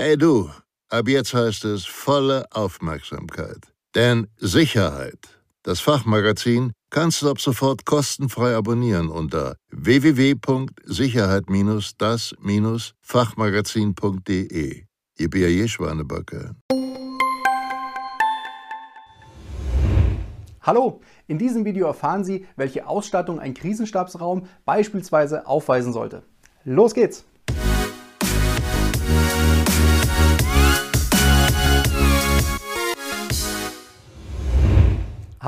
Hey du, ab jetzt heißt es volle Aufmerksamkeit. Denn Sicherheit, das Fachmagazin, kannst du ab sofort kostenfrei abonnieren unter www.sicherheit-das-fachmagazin.de. Ihr B.A.J. Schwanebacke. Hallo, in diesem Video erfahren Sie, welche Ausstattung ein Krisenstabsraum beispielsweise aufweisen sollte. Los geht's!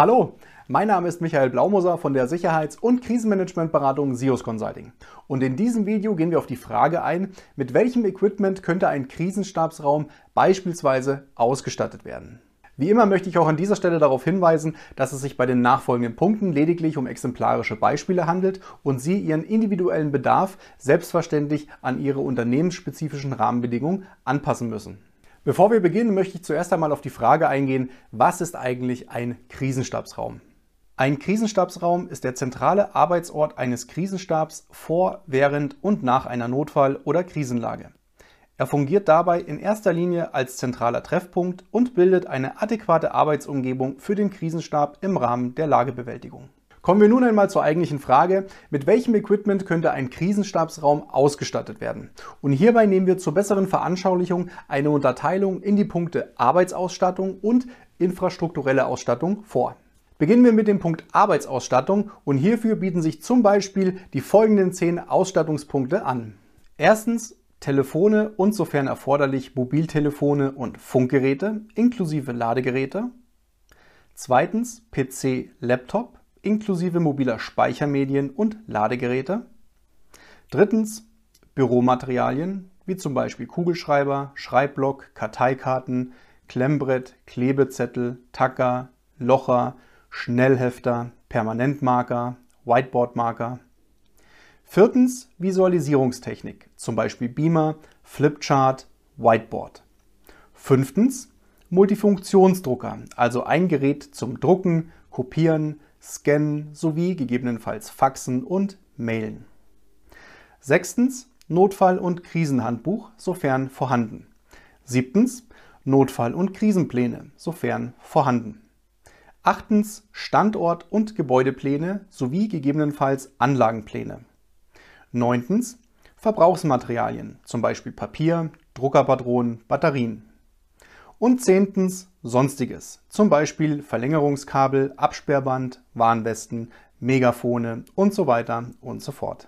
Hallo, mein Name ist Michael Blaumoser von der Sicherheits- und Krisenmanagementberatung SIOS Consulting. Und in diesem Video gehen wir auf die Frage ein, mit welchem Equipment könnte ein Krisenstabsraum beispielsweise ausgestattet werden. Wie immer möchte ich auch an dieser Stelle darauf hinweisen, dass es sich bei den nachfolgenden Punkten lediglich um exemplarische Beispiele handelt und Sie Ihren individuellen Bedarf selbstverständlich an Ihre unternehmensspezifischen Rahmenbedingungen anpassen müssen. Bevor wir beginnen, möchte ich zuerst einmal auf die Frage eingehen, was ist eigentlich ein Krisenstabsraum? Ein Krisenstabsraum ist der zentrale Arbeitsort eines Krisenstabs vor, während und nach einer Notfall- oder Krisenlage. Er fungiert dabei in erster Linie als zentraler Treffpunkt und bildet eine adäquate Arbeitsumgebung für den Krisenstab im Rahmen der Lagebewältigung. Kommen wir nun einmal zur eigentlichen Frage, mit welchem Equipment könnte ein Krisenstabsraum ausgestattet werden? Und hierbei nehmen wir zur besseren Veranschaulichung eine Unterteilung in die Punkte Arbeitsausstattung und infrastrukturelle Ausstattung vor. Beginnen wir mit dem Punkt Arbeitsausstattung und hierfür bieten sich zum Beispiel die folgenden zehn Ausstattungspunkte an. Erstens Telefone und sofern erforderlich Mobiltelefone und Funkgeräte inklusive Ladegeräte. Zweitens PC, Laptop inklusive mobiler Speichermedien und Ladegeräte. Drittens Büromaterialien wie zum Beispiel Kugelschreiber, Schreibblock, Karteikarten, Klemmbrett, Klebezettel, Tacker, Locher, Schnellhefter, Permanentmarker, Whiteboardmarker. Viertens Visualisierungstechnik, zum Beispiel Beamer, Flipchart, Whiteboard. Fünftens Multifunktionsdrucker, also ein Gerät zum Drucken, Kopieren, Scannen sowie gegebenenfalls Faxen und Mailen. Sechstens Notfall- und Krisenhandbuch, sofern vorhanden. Siebtens Notfall- und Krisenpläne, sofern vorhanden. Achtens Standort- und Gebäudepläne sowie gegebenenfalls Anlagenpläne. Neuntens Verbrauchsmaterialien, zum Beispiel Papier, Druckerpatronen, Batterien. Und zehntens Sonstiges, zum Beispiel Verlängerungskabel, Absperrband, Warnwesten, Megafone und so weiter und so fort.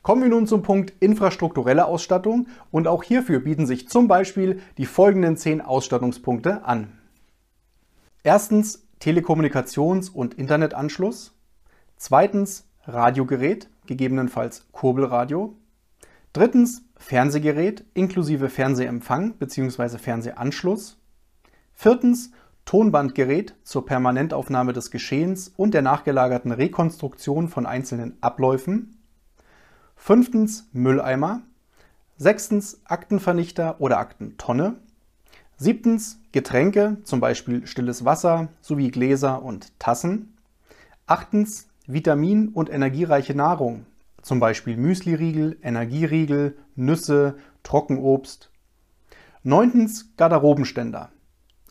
Kommen wir nun zum Punkt infrastrukturelle Ausstattung und auch hierfür bieten sich zum Beispiel die folgenden zehn Ausstattungspunkte an. Erstens Telekommunikations- und Internetanschluss. Zweitens Radiogerät, gegebenenfalls Kurbelradio. Drittens Fernsehgerät inklusive Fernsehempfang bzw. Fernsehanschluss. Viertens Tonbandgerät zur Permanentaufnahme des Geschehens und der nachgelagerten Rekonstruktion von einzelnen Abläufen. Fünftens Mülleimer. Sechstens Aktenvernichter oder Aktentonne. Siebtens Getränke, zum Beispiel stilles Wasser sowie Gläser und Tassen. Achtens Vitamin- und energiereiche Nahrung, zum Beispiel Müsliriegel, Energieriegel, Nüsse, Trockenobst. Neuntens Garderobenständer.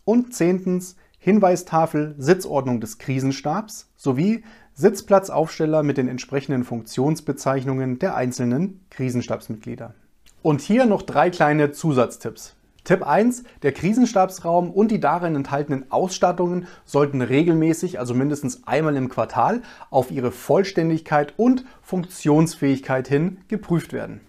Und zehntens Hinweistafel, Sitzordnung des Krisenstabs sowie Sitzplatzaufsteller mit den entsprechenden Funktionsbezeichnungen der einzelnen Krisenstabsmitglieder. Und hier noch drei kleine Zusatztipps. Tipp 1. Der Krisenstabsraum und die darin enthaltenen Ausstattungen sollten regelmäßig, also mindestens einmal im Quartal, auf ihre Vollständigkeit und Funktionsfähigkeit hin geprüft werden.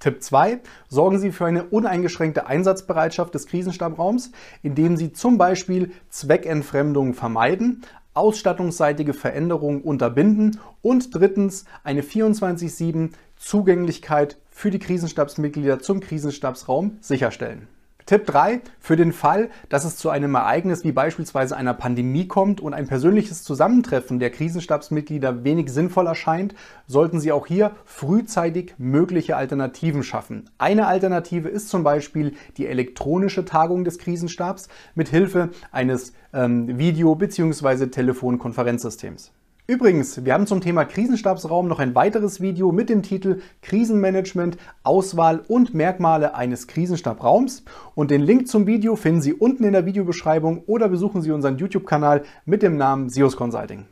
Tipp 2. Sorgen Sie für eine uneingeschränkte Einsatzbereitschaft des Krisenstabraums, indem Sie zum Beispiel Zweckentfremdungen vermeiden, ausstattungsseitige Veränderungen unterbinden und drittens eine 24-7 Zugänglichkeit für die Krisenstabsmitglieder zum Krisenstabsraum sicherstellen. Tipp 3. Für den Fall, dass es zu einem Ereignis wie beispielsweise einer Pandemie kommt und ein persönliches Zusammentreffen der Krisenstabsmitglieder wenig sinnvoll erscheint, sollten Sie auch hier frühzeitig mögliche Alternativen schaffen. Eine Alternative ist zum Beispiel die elektronische Tagung des Krisenstabs mit Hilfe eines ähm, Video- bzw. Telefonkonferenzsystems. Übrigens, wir haben zum Thema Krisenstabsraum noch ein weiteres Video mit dem Titel Krisenmanagement, Auswahl und Merkmale eines Krisenstabraums. Und den Link zum Video finden Sie unten in der Videobeschreibung oder besuchen Sie unseren YouTube-Kanal mit dem Namen SIOS Consulting.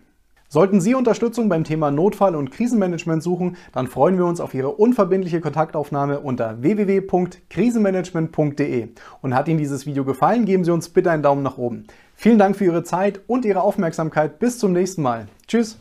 Sollten Sie Unterstützung beim Thema Notfall- und Krisenmanagement suchen, dann freuen wir uns auf Ihre unverbindliche Kontaktaufnahme unter www.krisenmanagement.de. Und hat Ihnen dieses Video gefallen, geben Sie uns bitte einen Daumen nach oben. Vielen Dank für Ihre Zeit und Ihre Aufmerksamkeit. Bis zum nächsten Mal. Tschüss.